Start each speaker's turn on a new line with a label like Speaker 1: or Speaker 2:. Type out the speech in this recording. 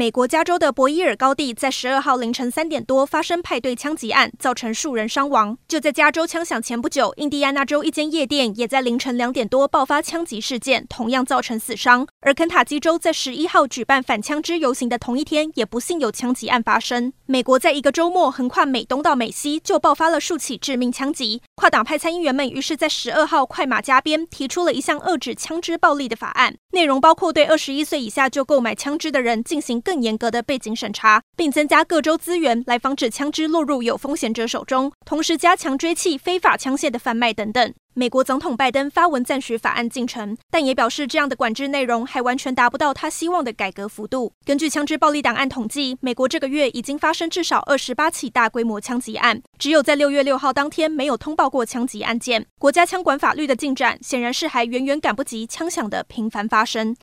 Speaker 1: 美国加州的博伊尔高地在十二号凌晨三点多发生派对枪击案，造成数人伤亡。就在加州枪响前不久，印第安纳州一间夜店也在凌晨两点多爆发枪击事件，同样造成死伤。而肯塔基州在十一号举办反枪支游行的同一天，也不幸有枪击案发生。美国在一个周末横跨美东到美西，就爆发了数起致命枪击。跨党派参议员们于是，在十二号快马加鞭，提出了一项遏制枪支暴力的法案，内容包括对二十一岁以下就购买枪支的人进行更严格的背景审查，并增加各州资源来防止枪支落入有风险者手中，同时加强追缉非法枪械的贩卖等等。美国总统拜登发文赞许法案进程，但也表示这样的管制内容还完全达不到他希望的改革幅度。根据枪支暴力档案统计，美国这个月已经发生至少二十八起大规模枪击案，只有在六月六号当天没有通报过枪击案件。国家枪管法律的进展显然是还远远赶不及枪响的频繁发生。